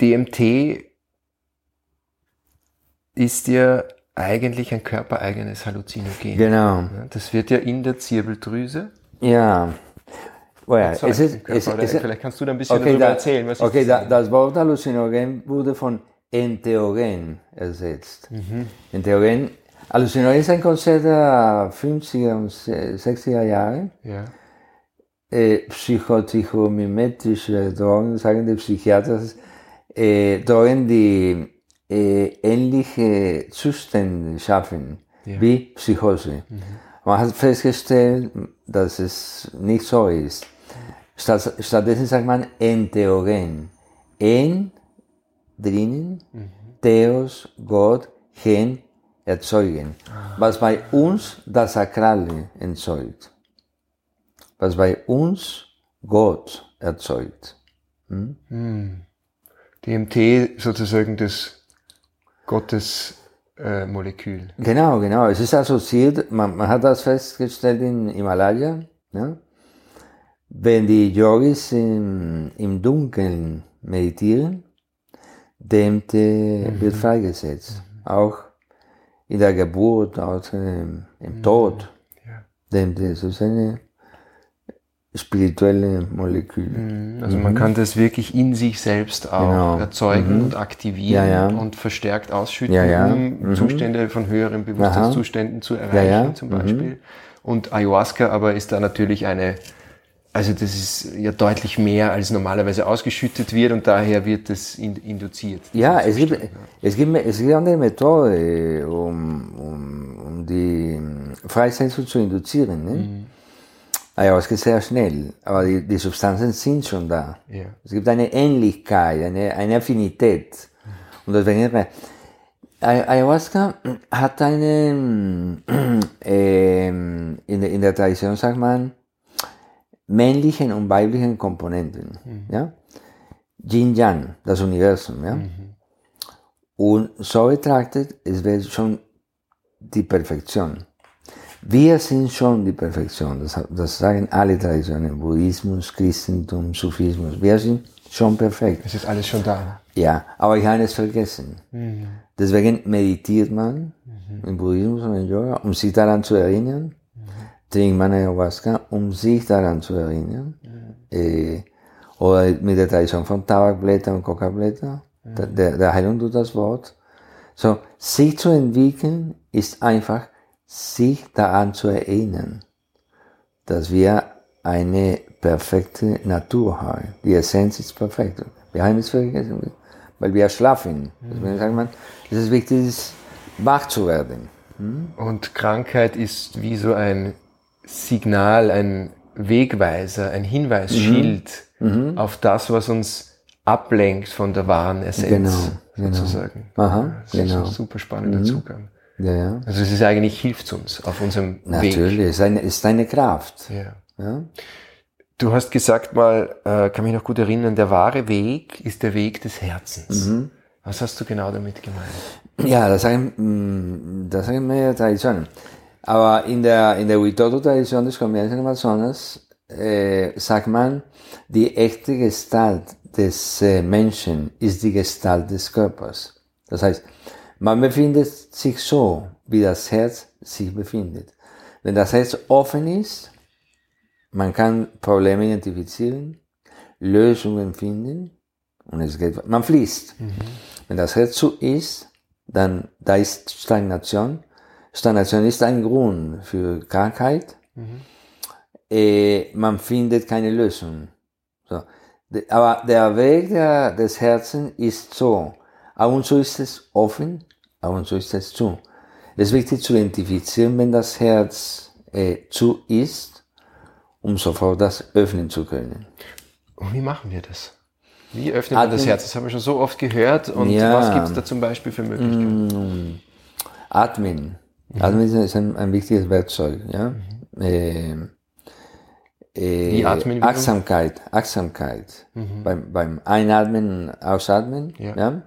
A: DMT ist ja eigentlich ein körpereigenes Halluzinogen.
B: Genau.
A: Das wird ja in der Zirbeldrüse.
B: Ja. Well,
A: erzeugt
B: es ist, es, es,
A: Vielleicht kannst du da ein bisschen
B: okay,
A: darüber
B: da,
A: erzählen, was
B: okay
A: ist
B: da,
A: das?
B: Wort Halluzinogen wurde von Entheogen ersetzt. Entheogen, Hallucinogen ist ein Konzept der 50er und 60er Jahre.
A: Ja.
B: Äh, psychotrichomimetrische Drogen, sagen die Psychiater, äh, Drogen, die äh, ähnliche Zustände schaffen
A: Ja.
B: wie Psychose. Man hat festgestellt, dass es nicht so ist. Statt, stattdessen sagt man Entheogen. En, drinnen, Theos, Gott, Gen, erzeugen. Was bei uns das Sakrale erzeugt. Was bei uns Gott erzeugt.
A: DMT sozusagen das Gottesmolekül. Äh, Molekül.
B: Genau, genau. Es ist assoziiert, man, man hat das festgestellt in Himalaya. Ja? Wenn die Yogis im, im Dunkeln meditieren, DMT wird freigesetzt. Auch in der Geburt, auch im, im Tod.
A: Ja.
B: DMT das ist eine spirituelle Molekül.
A: Also man kann das wirklich in sich selbst auch
B: Genau.
A: erzeugen und aktivieren
B: Ja, ja.
A: und verstärkt ausschütten,
B: Ja,
A: um
B: Mhm.
A: Zustände von höheren Bewusstseinszuständen zu erreichen, zum
B: Mhm.
A: Beispiel. Und Ayahuasca aber ist da natürlich eine, also das ist ja deutlich mehr, als normalerweise ausgeschüttet wird und daher wird es in, induziert.
B: Ja,
A: dieser
B: es gibt,
A: Zustand,
B: es gibt, es gibt eine Methode, um, um, um die ähm, Freisetzung zu induzieren. Ne? Ayahuasca ist sehr schnell, aber die, die Substanzen sind schon da.
A: Ja.
B: Es gibt eine Ähnlichkeit, eine, eine Affinität. Und deswegen, Ay- Ayahuasca hat eine, ähm, in, der, in der Tradition sagt man, männlichen und weiblichen Komponenten. Ja? Yin-Yang, das Universum. Ja? Und so betrachtet, es wäre schon die Perfektion. Wir sind schon die Perfektion, das, das sagen alle Traditionen, Buddhismus, Christentum, Sufismus. Wir sind schon perfekt.
A: Es ist alles schon da.
B: Ja, aber ich habe es vergessen. Deswegen meditiert man im Buddhismus und im Yoga, um sich daran zu erinnern. Trinkt man Ayahuasca, um sich daran zu erinnern. Äh, oder mit der Tradition von Tabakblätter und Coca-Blätter. Der, der, der Heilung tut das Wort. So, sich zu entwickeln ist einfach, sich daran zu erinnern, dass wir eine perfekte Natur haben. Die Essenz ist perfekt. Wir haben es vergessen, weil wir schlafen. Deswegen sagt man, es ist wichtig, wach zu werden.
A: Und Krankheit ist wie so ein Signal, ein Wegweiser, ein Hinweisschild auf das, was uns ablenkt von der wahren Essenz,
B: Genau, genau.
A: sozusagen.
B: Aha,
A: das ist
B: genau.
A: ein super spannender Zugang.
B: Ja, ja.
A: Also es ist eigentlich, hilft uns auf unserem Weg.
B: Natürlich, es ist eine, Kraft.
A: Ja.
B: Ja?
A: Du hast gesagt mal, äh, kann mich noch gut erinnern, der wahre Weg ist der Weg des Herzens.
B: Mhm.
A: Was hast du genau damit gemeint?
B: Ja, das sagen, mm, das sagen mehrere Traditionen. Aber in der, in der Witoto-Tradition des kolumbianischen Amazonas äh, sagt man, die echte Gestalt des äh, Menschen ist die Gestalt des Körpers. Das heißt, man befindet sich so, wie das Herz sich befindet. Wenn das Herz offen ist, man kann Probleme identifizieren, Lösungen finden und es geht, man fließt. Wenn das Herz zu ist, dann da ist Stagnation. Stagnation ist ein Grund für Krankheit. Äh, man findet keine Lösung. So. Aber der Weg der, des Herzens ist so. Ab und zu ist es offen, ab und zu ist es zu. Es ist wichtig zu identifizieren, wenn das Herz äh, zu ist, um sofort das öffnen zu können.
A: Und wie machen wir das? Wie öffnet man das
B: Atmen.
A: Herz? Das haben wir schon so oft gehört. Und
B: Ja.
A: was gibt es da zum Beispiel für Möglichkeiten?
B: Atmen. Atmen ist- ein, ein wichtiges Werkzeug. Ja? Äh, äh,
A: Wie atmen wir?
B: Achtsamkeit. Achtsamkeit. Beim, beim Einatmen und Ausatmen.
A: Ja.
B: Ja?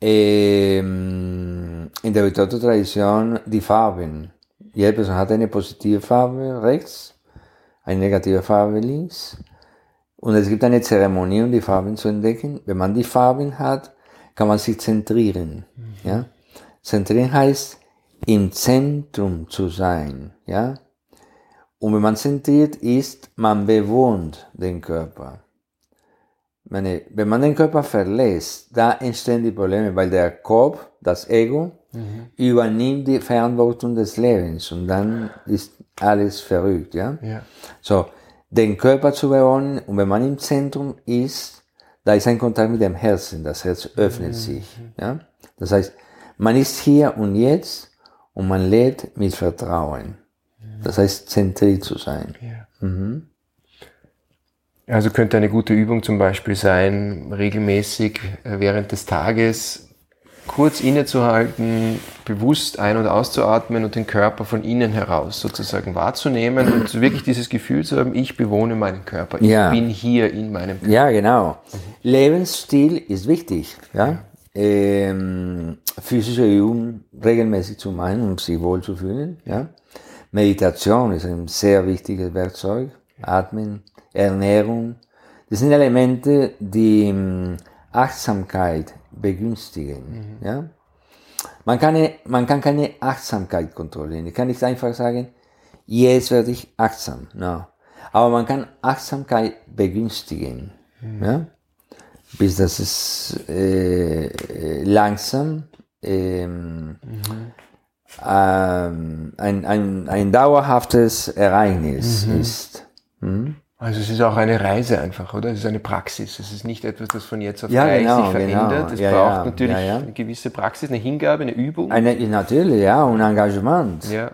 B: Ähm, in der Vitoto-Tradition die Farben. Jede Person hat eine positive Farbe rechts, eine negative Farbe links. Und es gibt eine Zeremonie, um die Farben zu entdecken. Wenn man die Farben hat, kann man sich zentrieren. Ja? Zentrieren heißt, im Zentrum zu sein. Ja? Und wenn man zentriert ist, man bewohnt den Körper. meine, wenn man den Körper verlässt, da entstehen die Probleme, weil der Kopf, das Ego, mhm. übernimmt die Verantwortung des Lebens und dann ist alles verrückt, ja? ja. So, den Körper zu bewohnen und wenn man im Zentrum ist, da ist ein Kontakt mit dem Herzen, das Herz öffnet mhm. sich, ja? Das heißt, man ist hier und jetzt und man lebt mit Vertrauen. Das heißt, zentriert zu sein. Ja. Mhm.
A: Also könnte eine gute Übung zum Beispiel sein, regelmäßig äh, während des Tages kurz innezuhalten, bewusst ein- und auszuatmen und den Körper von innen heraus sozusagen wahrzunehmen und wirklich dieses Gefühl zu haben, ich bewohne meinen Körper, ich ja. bin hier in meinem Körper.
B: Ja, genau. Lebensstil ist wichtig, ja. Ähm, physische Übungen regelmäßig zu machen, um sich wohl zu fühlen, ja. Meditation ist ein sehr wichtiges Werkzeug, atmen, Ernährung. Das sind Elemente, die hm, Achtsamkeit begünstigen. Mhm. Ja? Man, kann, man kann keine Achtsamkeit kontrollieren. Ich kann nicht einfach sagen, jetzt werde ich achtsam. No. Aber man kann Achtsamkeit begünstigen. Mhm. Ja? Bis das ist äh, langsam ähm, mhm. ähm, ein, ein, ein dauerhaftes Ereignis mhm. ist. Mhm.
A: Also es ist auch eine Reise einfach, oder? Es ist eine Praxis. Es ist nicht etwas, das von jetzt auf ja, gleich genau, sich verändert. Genau. Es ja, braucht ja, natürlich eine gewisse Praxis, eine Hingabe, eine Übung.
B: Eine, natürlich, ja, und Engagement.
A: Ja.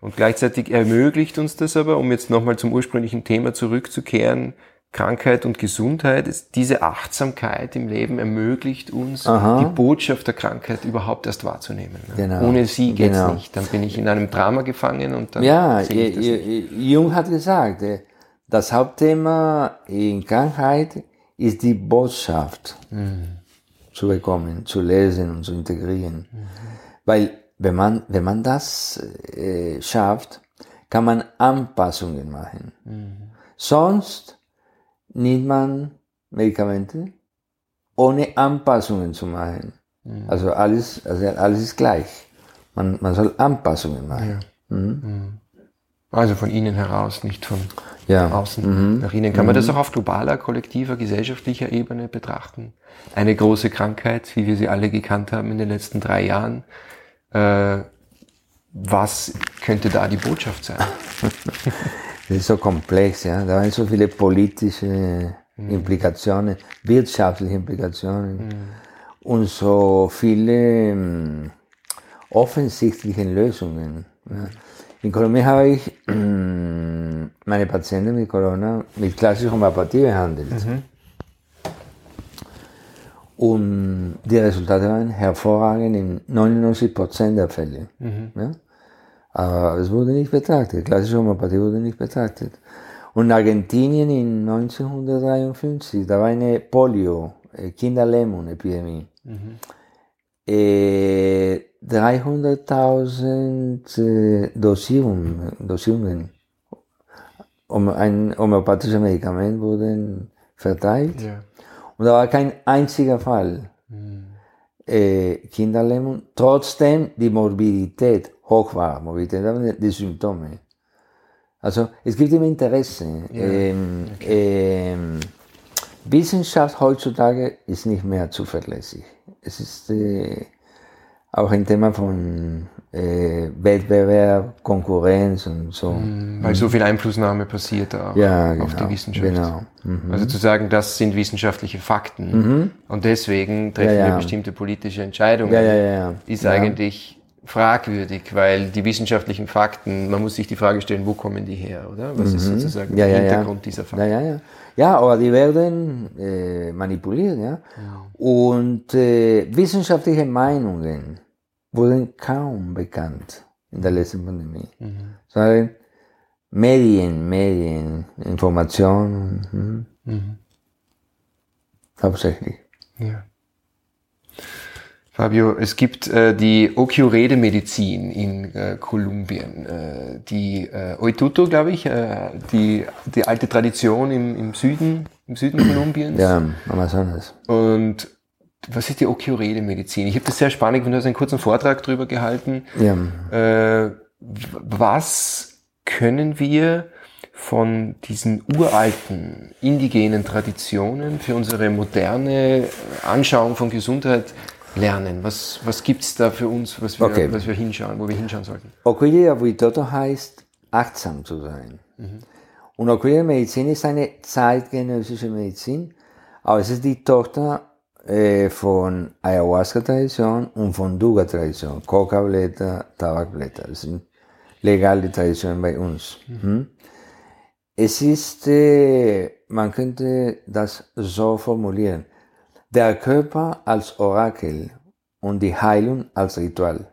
A: Und gleichzeitig ermöglicht uns das aber, um jetzt nochmal zum ursprünglichen Thema zurückzukehren, Krankheit und Gesundheit, diese Achtsamkeit im Leben ermöglicht uns, Aha. die Botschaft der Krankheit überhaupt erst wahrzunehmen. Ne? Genau. Ohne sie geht's genau. nicht. Dann bin ich in einem Drama gefangen und dann.
B: Ja, Jung hat gesagt, äh, das Hauptthema in Krankheit ist die Botschaft mhm. zu bekommen, zu lesen und zu integrieren. Mhm. Weil wenn man, wenn man das äh, schafft, kann man Anpassungen machen. Mhm. Sonst nimmt man Medikamente, ohne Anpassungen zu machen. Mhm. Also alles, also alles ist gleich. Man, man soll Anpassungen machen. Ja. Mhm.
A: Mhm. Also von innen heraus, nicht von ja. außen mhm. nach innen. Kann mhm. man das auch auf globaler, kollektiver, gesellschaftlicher Ebene betrachten? Eine große Krankheit, wie wir sie alle gekannt haben in den letzten drei Jahren. Äh, was könnte da die Botschaft sein?
B: das ist so komplex, ja. Da waren so viele politische. Implikationen, wirtschaftliche Implikationen mhm. und so viele ähm, offensichtliche Lösungen. Ja. In Kolumbien habe ich mm, meine Patienten mit Corona mit klassischer Homöopathie behandelt. Mhm. Und die Resultate waren hervorragend in 99% der Fälle. Mhm. Ja? Aber es wurde nicht betrachtet. Klassische Homöopathie wurde nicht betrachtet. Und in Argentinien in 1953, da war eine Polio, äh, Kinderlähmung-Epidemie. Mhm. Äh, 300.000 äh, Dosierungen, Dosierungen um ein homöopathisches Medikament wurden verteilt. Ja. Und da war kein einziger Fall mhm. äh, Kinderlähmung, trotzdem die Morbidität hoch war, Morbidität, die Symptome. Also es gibt immer Interesse. Ja. Ähm, okay. ähm, Wissenschaft heutzutage ist nicht mehr zuverlässig. Es ist äh, auch ein Thema von äh, Wettbewerb, Konkurrenz und so.
A: Mhm, weil so viel Einflussnahme passiert auch ja, genau, auf die genau, Wissenschaft. Genau. Mhm. Also zu sagen, das sind wissenschaftliche Fakten mhm. und deswegen treffen ja, ja. wir bestimmte politische Entscheidungen, ist eigentlich fragwürdig, weil die wissenschaftlichen Fakten, man muss sich die Frage stellen, wo kommen die her, oder? Was ist mhm. sozusagen der Hintergrund dieser Fakten?
B: Ja, ja, ja. Ja, aber die werden äh, manipuliert, ja. Und äh, wissenschaftliche Meinungen wurden kaum bekannt in der letzten Pandemie. Mhm. Sondern Medien, Medien, Informationen, hm? mhm. hauptsächlich. Ja.
A: Fabio, es gibt äh, die Okiurede-Medizin in äh, Kolumbien, äh, die äh, Oituto, glaube ich, äh, die, die alte Tradition im, im Süden, im Süden Kolumbiens.
B: Ja, Amazonas.
A: Und was ist die Okiurede-Medizin? Ich habe das sehr spannend gefunden, du hast einen kurzen Vortrag darüber gehalten. Ja. Äh, was können wir von diesen uralten indigenen Traditionen für unsere moderne Anschauung von Gesundheit lernen? Was, was gibt es da für uns, was wir,
B: Okay.
A: was wir hinschauen, wo wir hinschauen sollten?
B: Oquidea Vuitoto heißt, achtsam zu sein. Und Oquidea Medizin ist eine zeitgenössische Medizin, aber es ist die Tochter äh, von Ayahuasca-Tradition und von Duga-Tradition. Coca-Blätter, Tabakblätter. Das sind legale Traditionen bei uns. Mhm. Es ist, äh, man könnte das so formulieren, der Körper als Orakel und die Heilung als Ritual.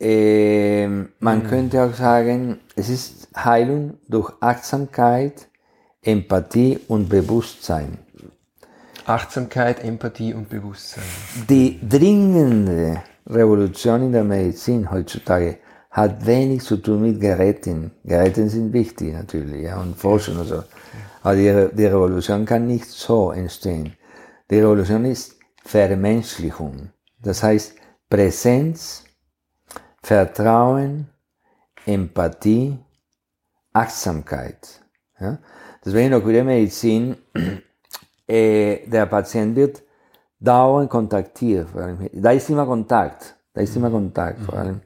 B: Ähm, man könnte auch sagen, es ist Heilung durch Achtsamkeit, Empathie und Bewusstsein.
A: Achtsamkeit, Empathie und Bewusstsein.
B: Die dringende Revolution in der Medizin heutzutage hat wenig zu tun mit Geräten. Geräte sind wichtig natürlich ja, und Forschung und so. Aber die, Re- die Revolution kann nicht so entstehen. Die Revolution ist Vermenschlichung. Das heißt Präsenz, Vertrauen, Empathie, Achtsamkeit. Ja? Deswegen auch der Medizin, äh, der Patient wird dauernd kontaktiert. Da ist immer Kontakt. Da ist immer Kontakt, vor allem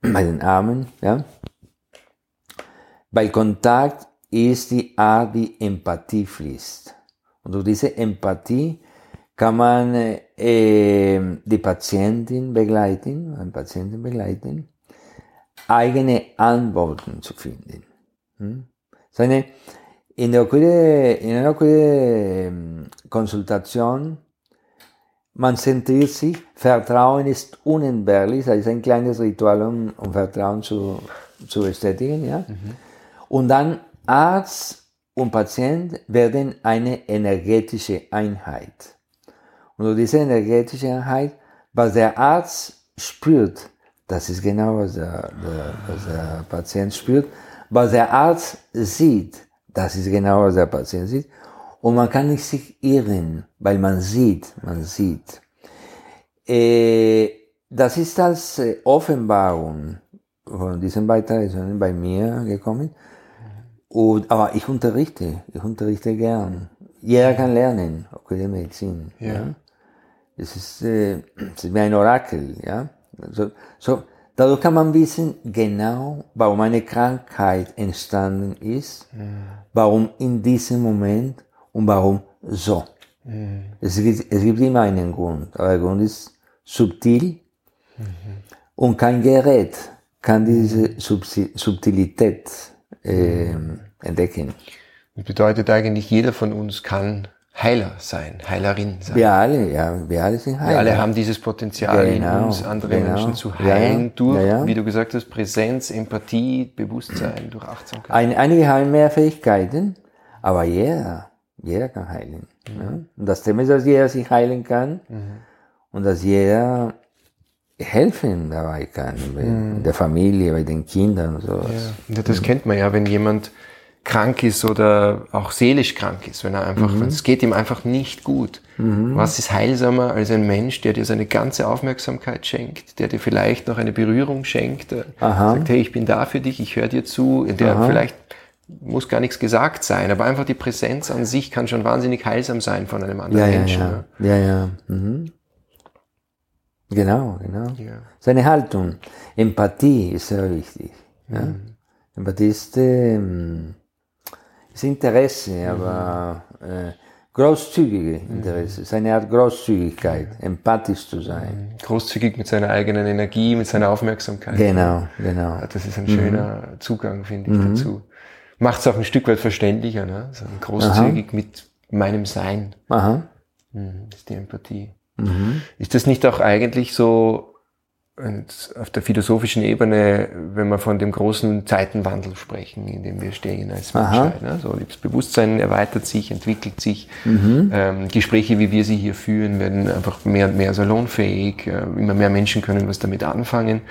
B: bei den Armen. Ja? Weil Kontakt ist die Art, wie Empathie fließt. Und durch diese Empathie kann man äh, ähm, die Patientin begleiten, einen Patienten begleiten, eigene Antworten zu finden. Hm? Seine, in der Okure, in einer Okure-Konsultation, man zentriert sich, Vertrauen ist unentbehrlich, das ist ein kleines Ritual, um, um Vertrauen zu, zu bestätigen. Ja? Und dann Arzt und Patient werden eine energetische Einheit. Und diese energetische Einheit, was der Arzt spürt, das ist genau, was der, der, was der Patient spürt. Was der Arzt sieht, das ist genau, was der Patient sieht. Und man kann nicht sich irren, weil man sieht, man sieht. Äh, das ist als äh, Offenbarung von diesen beiden Traditionen bei mir gekommen. Und, aber ich unterrichte, ich unterrichte gern. Jeder kann lernen, auch in der Medizin.
A: Ja.
B: Ja. Es ist, äh, es ist wie ein Orakel, ja. So, so, dadurch kann man wissen genau, warum eine Krankheit entstanden ist, warum in diesem Moment und warum so. Es, gibt, es gibt immer einen Grund, aber der Grund ist subtil und kein Gerät kann diese Subsi- Subtilität ähm, entdecken.
A: Das bedeutet eigentlich, jeder von uns kann Heiler sein, Heilerin sein.
B: Wir alle, ja, wir alle sind Heiler.
A: Wir alle haben dieses Potenzial in
B: Genau,
A: uns, andere
B: genau.
A: Menschen zu heilen
B: ja,
A: durch,
B: ja,
A: wie du gesagt hast, Präsenz, Empathie, Bewusstsein, durch Achtsamkeit.
B: Ein, einige haben mehr Fähigkeiten, aber jeder, jeder kann heilen.
A: Mhm.
B: Ja? Und das Thema ist, dass jeder sich heilen kann und dass jeder helfen dabei kann, bei
A: Mhm.
B: der Familie, bei den Kindern und sowas.
A: Ja, das kennt man ja, wenn jemand krank ist oder auch seelisch krank ist, wenn er einfach,
B: Mhm.
A: es geht ihm einfach nicht gut. Was ist heilsamer als ein Mensch, der dir seine ganze Aufmerksamkeit schenkt, der dir vielleicht noch eine Berührung schenkt, der
B: Aha.
A: sagt, hey, ich bin da für dich, ich höre dir zu, der vielleicht muss gar nichts gesagt sein, aber einfach die Präsenz an sich kann schon wahnsinnig heilsam sein von einem anderen
B: Ja, ja,
A: Menschen.
B: ja. Ja, ja. Mhm. Genau, genau.
A: Ja.
B: Seine Haltung. Empathie ist sehr wichtig. Ja?
A: Mhm.
B: Empathie ist, ähm, ist Interesse, aber äh, großzügige
A: Mhm.
B: Interesse. Es ist eine Art Großzügigkeit, empathisch zu sein.
A: Großzügig mit seiner eigenen Energie, mit seiner Aufmerksamkeit.
B: Genau, genau.
A: Ja, Das ist ein schöner Zugang, finde ich, dazu. Macht es auch ein Stück weit verständlicher, ne? So großzügig mit meinem Sein.
B: Aha.
A: Mhm, Das ist die Empathie. Ist das nicht auch eigentlich so und auf der philosophischen Ebene, wenn wir von dem großen Zeitenwandel sprechen, in dem wir stehen als. Menschheit? Ne? So, das Bewusstsein erweitert sich, entwickelt sich. Ähm, Gespräche, wie wir sie hier führen, werden einfach mehr und mehr salonfähig. Äh, immer mehr Menschen können was damit anfangen.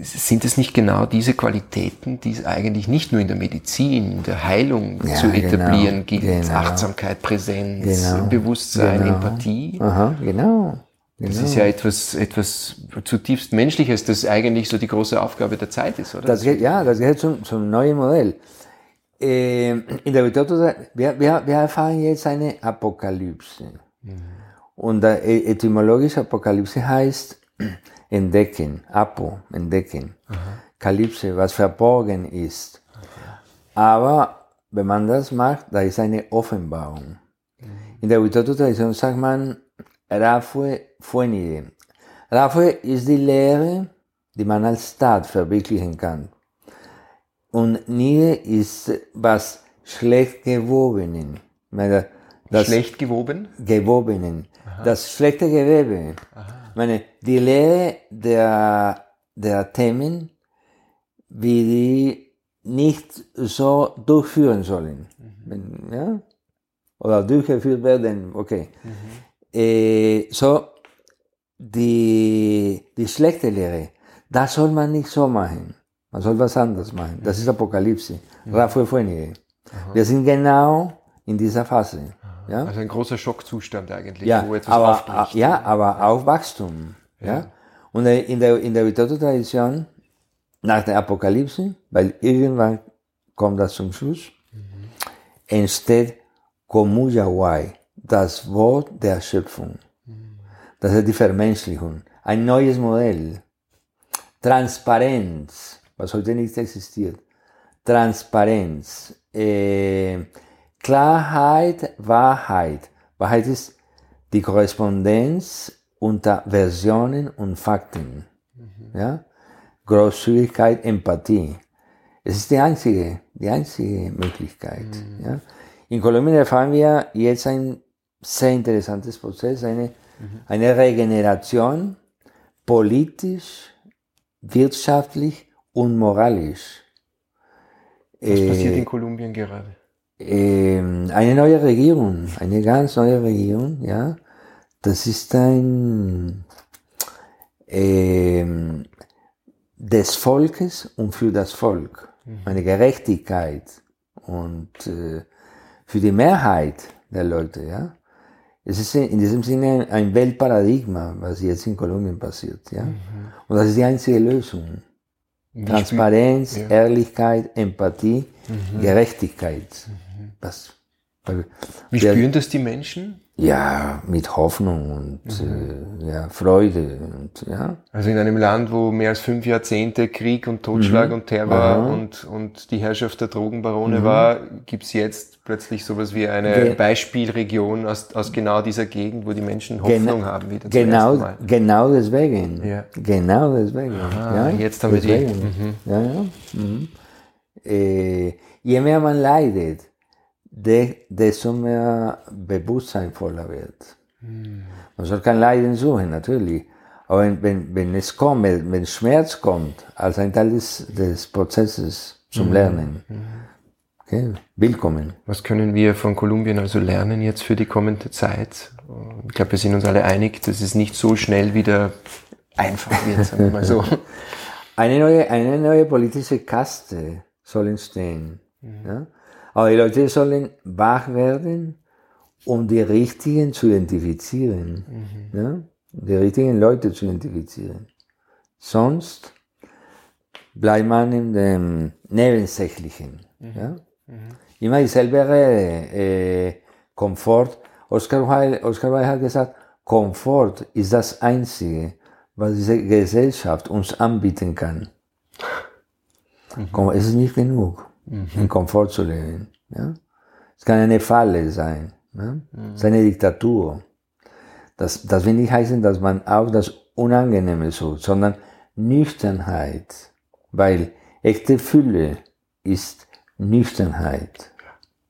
A: Sind es nicht genau diese Qualitäten, die es eigentlich nicht nur in der Medizin, in der Heilung
B: Ja,
A: zu
B: genau,
A: etablieren gilt?
B: genau.
A: Achtsamkeit, Präsenz,
B: Genau,
A: Bewusstsein,
B: genau.
A: Empathie.
B: Aha, genau.
A: Das genau. ist ja etwas, etwas zutiefst Menschliches, das eigentlich so die große Aufgabe der Zeit ist, oder?
B: Das geht, ja, das gehört zum, zum neuen Modell. Äh, in der Literatur, wir, wir, wir erfahren jetzt eine Apokalypse. Mhm. Und äh, etymologisch Apokalypse heißt entdecken, Apo, entdecken. Aha. Kalypse, was verborgen ist. Okay. Aber wenn man das macht, da ist eine Offenbarung. Mhm. In der Literaturtradition sagt man, Rafue Fuenide. Rafue ist die Lehre, die man als Tat verwirklichen kann. Und Nide ist was schlecht gewobenen.
A: Das schlecht gewoben?
B: Gewobenen. Aha. Das schlechte Gewebe. Aha. Meine, die Lehre der, der Themen, wie die nicht so durchführen sollen. Mhm. Ja? Oder durchgeführt werden, okay. Mhm. Äh, so, die, die schlechte Lehre, das soll man nicht so machen. Man soll was anderes machen. Das ist Apokalypse. Mhm. Fuenige. Wir sind genau in dieser Phase. Ja?
A: Also ein großer Schockzustand eigentlich,
B: ja, wo etwas aber, aufbricht. Ja, aber auch Wachstum. Ja. ja? Und in der, in der Vitoto-Tradition, nach der Apokalypse, weil irgendwann kommt das zum Schluss, mhm. entsteht Komuyawai, das Wort der Schöpfung. Mhm. Das ist die Vermenschlichung. Ein neues Modell. Transparenz was heute nicht existiert. Transparenz, äh, Klarheit, Wahrheit. Wahrheit ist die Korrespondenz unter Versionen und Fakten. Mhm. Ja? Großzügigkeit, Empathie. Es ist die einzige, die einzige Möglichkeit. Mhm. Ja? In Kolumbien erfahren wir jetzt ein sehr interessantes Prozess, eine, mhm. eine Regeneration politisch, wirtschaftlich und moralisch.
A: Was äh, passiert in Kolumbien gerade?
B: Eine neue Regierung, eine ganz neue Regierung, ja. Das ist ein äh, des Volkes und für das Volk. Mhm. Eine Gerechtigkeit und äh, für die Mehrheit der Leute, ja. Es ist in diesem Sinne ein Weltparadigma, was jetzt in Kolumbien passiert, ja. Mhm. Und das ist die einzige Lösung. Transparenz, ja. Ehrlichkeit, Empathie, mhm. Gerechtigkeit. Mhm.
A: Was, Wie spüren das die Menschen?
B: Ja, mit Hoffnung und mhm. äh, ja, Freude. Und, ja.
A: Also in einem Land, wo mehr als fünf Jahrzehnte Krieg und Totschlag mhm. und Terror und, und die Herrschaft der Drogenbarone mhm. war, gibt's jetzt plötzlich sowas wie eine Ge Beispielregion aus, aus genau dieser Gegend, wo die Menschen Hoffnung Gen haben wieder.
B: Genau, genau deswegen. Ja. Genau deswegen.
A: Aha, ja, jetzt haben deswegen. wir die. Mhm.
B: Ja, ja. Mhm. Äh, je mehr man leidet, desto mehr Bewusstsein voller wird. Hm. Man soll kein Leiden suchen, natürlich. Aber wenn, wenn, wenn es kommt, wenn Schmerz kommt, als ein Teil des, des Prozesses zum mhm. Lernen, okay, willkommen.
A: Was können wir von Kolumbien also lernen jetzt für die kommende Zeit? Ich glaube, wir sind uns alle einig, dass es nicht so schnell wieder einfach wird, sagen wir mal so.
B: eine, neue, eine neue politische Kaste soll entstehen. Mhm. Ja? Aber die Leute sollen wach werden, um die Richtigen zu identifizieren. Mhm. Ja? Die richtigen Leute zu identifizieren. Sonst bleibt man in dem Nebensächlichen. Mhm. Ja? Mhm. Immer dieselbe Rede, äh, Komfort. Oscar Wilde, Oscar Wilde hat gesagt, Komfort ist das Einzige, was diese Gesellschaft uns anbieten kann. Mhm. Es ist nicht genug mhm. in Komfort zu leben. Ja? Es kann eine Falle sein, ja? mhm. es ist eine Diktatur. Das, das will nicht heißen, dass man auch das Unangenehme sucht, sondern Nüchternheit, weil echte Fülle ist Nüchternheit,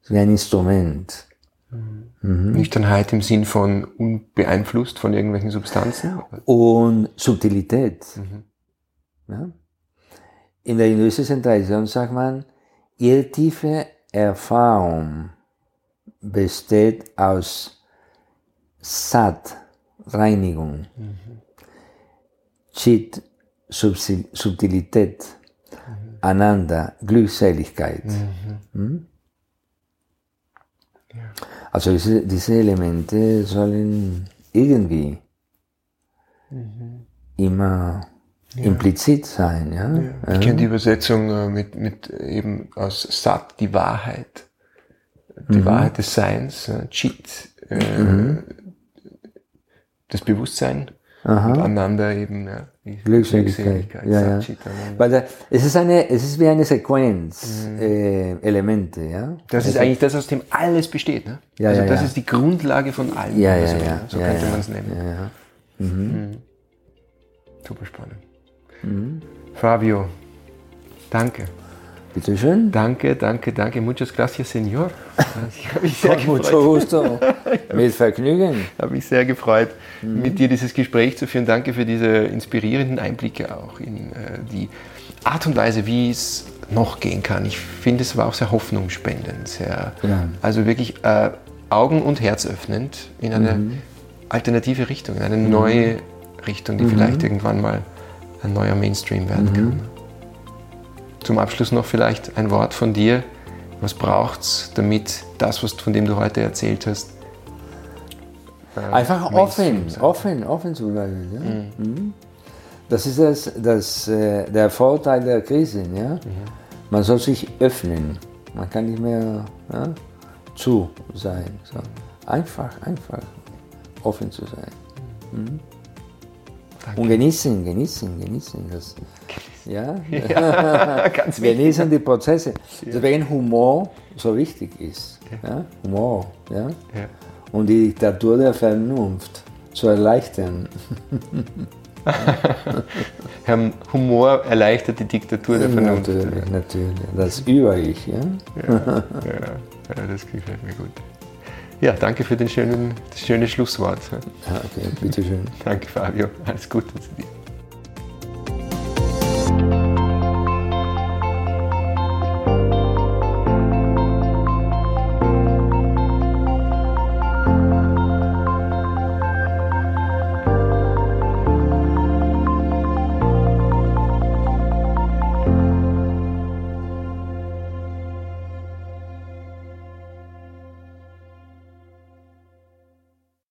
B: ist wie ein Instrument.
A: Mhm. Mhm. Nüchternheit im Sinn von unbeeinflusst von irgendwelchen Substanzen?
B: Und Subtilität. Mhm. Ja? In der hinduistischen Tradition sagt man, Ihre tiefe Erfahrung besteht aus Sat, Reinigung, mhm. Chit, Subtilität, mhm. Ananda, Glückseligkeit. Mhm. Hm? Ja. Also diese, diese Elemente sollen irgendwie immer implizit sein. Ja?
A: Ich kenne die Übersetzung äh, mit, mit eben aus Sat, die Wahrheit. Die Wahrheit des Seins, äh, Chit, äh, das Bewusstsein und Ananda eben ja,
B: Glückseligkeit. Ja, ja. Weil da, es, ist eine, es ist wie eine Sequenz, äh, Elemente. Ja?
A: Das ist eigentlich das, aus dem alles besteht. Ne?
B: Ja,
A: also
B: ja,
A: das
B: ja.
A: ist die Grundlage von allem.
B: Ja, ja,
A: also,
B: ja.
A: So
B: ja,
A: könnte
B: ja.
A: man es nennen.
B: Ja, ja.
A: Super spannend.
B: Mhm.
A: Fabio, danke.
B: Bitte schön.
A: Danke, danke, danke. Muchas gracias, Senor. Ich habe mich sehr
B: mucho
A: gefreut.
B: gusto. Mit Vergnügen.
A: habe mich sehr gefreut,
B: Mhm.
A: mit dir dieses Gespräch zu führen. Danke für diese inspirierenden Einblicke auch in äh, die Art und Weise, wie es noch gehen kann. Ich finde, es war auch sehr hoffnungsspendend, sehr,
B: Ja.
A: also wirklich äh, Augen- und Herz öffnend in eine
B: Mhm.
A: alternative Richtung, in eine neue Richtung, die vielleicht irgendwann mal ein neuer Mainstream werden
B: Mhm.
A: kann. Zum Abschluss noch vielleicht ein Wort von dir. Was braucht's, damit das, was, von dem du heute erzählt hast, äh,
B: Einfach offen,
A: sein?
B: offen, offen zu bleiben. Ja? Mhm. Das ist das, das, äh, der Vorteil der Krisen. Ja? Man soll sich öffnen. Man kann nicht mehr ja, zu sein. So. Einfach, einfach offen zu sein. Mhm. Und genießen, genießen, genießen. Das, ja?
A: Ganz wichtig.
B: genießen die Prozesse. Deswegen Humor so wichtig ist. Ja? Humor. Ja?
A: Ja.
B: und die Diktatur der Vernunft zu erleichtern.
A: Humor erleichtert die Diktatur der Vernunft.
B: Natürlich, natürlich. Das Ich, ja?
A: Ja, ja, das gefällt mir gut. Ja, danke für den schönen, das schöne Schlusswort.
B: ja okay, bitteschön.
A: Danke, Fabio. Alles Gute zu dir.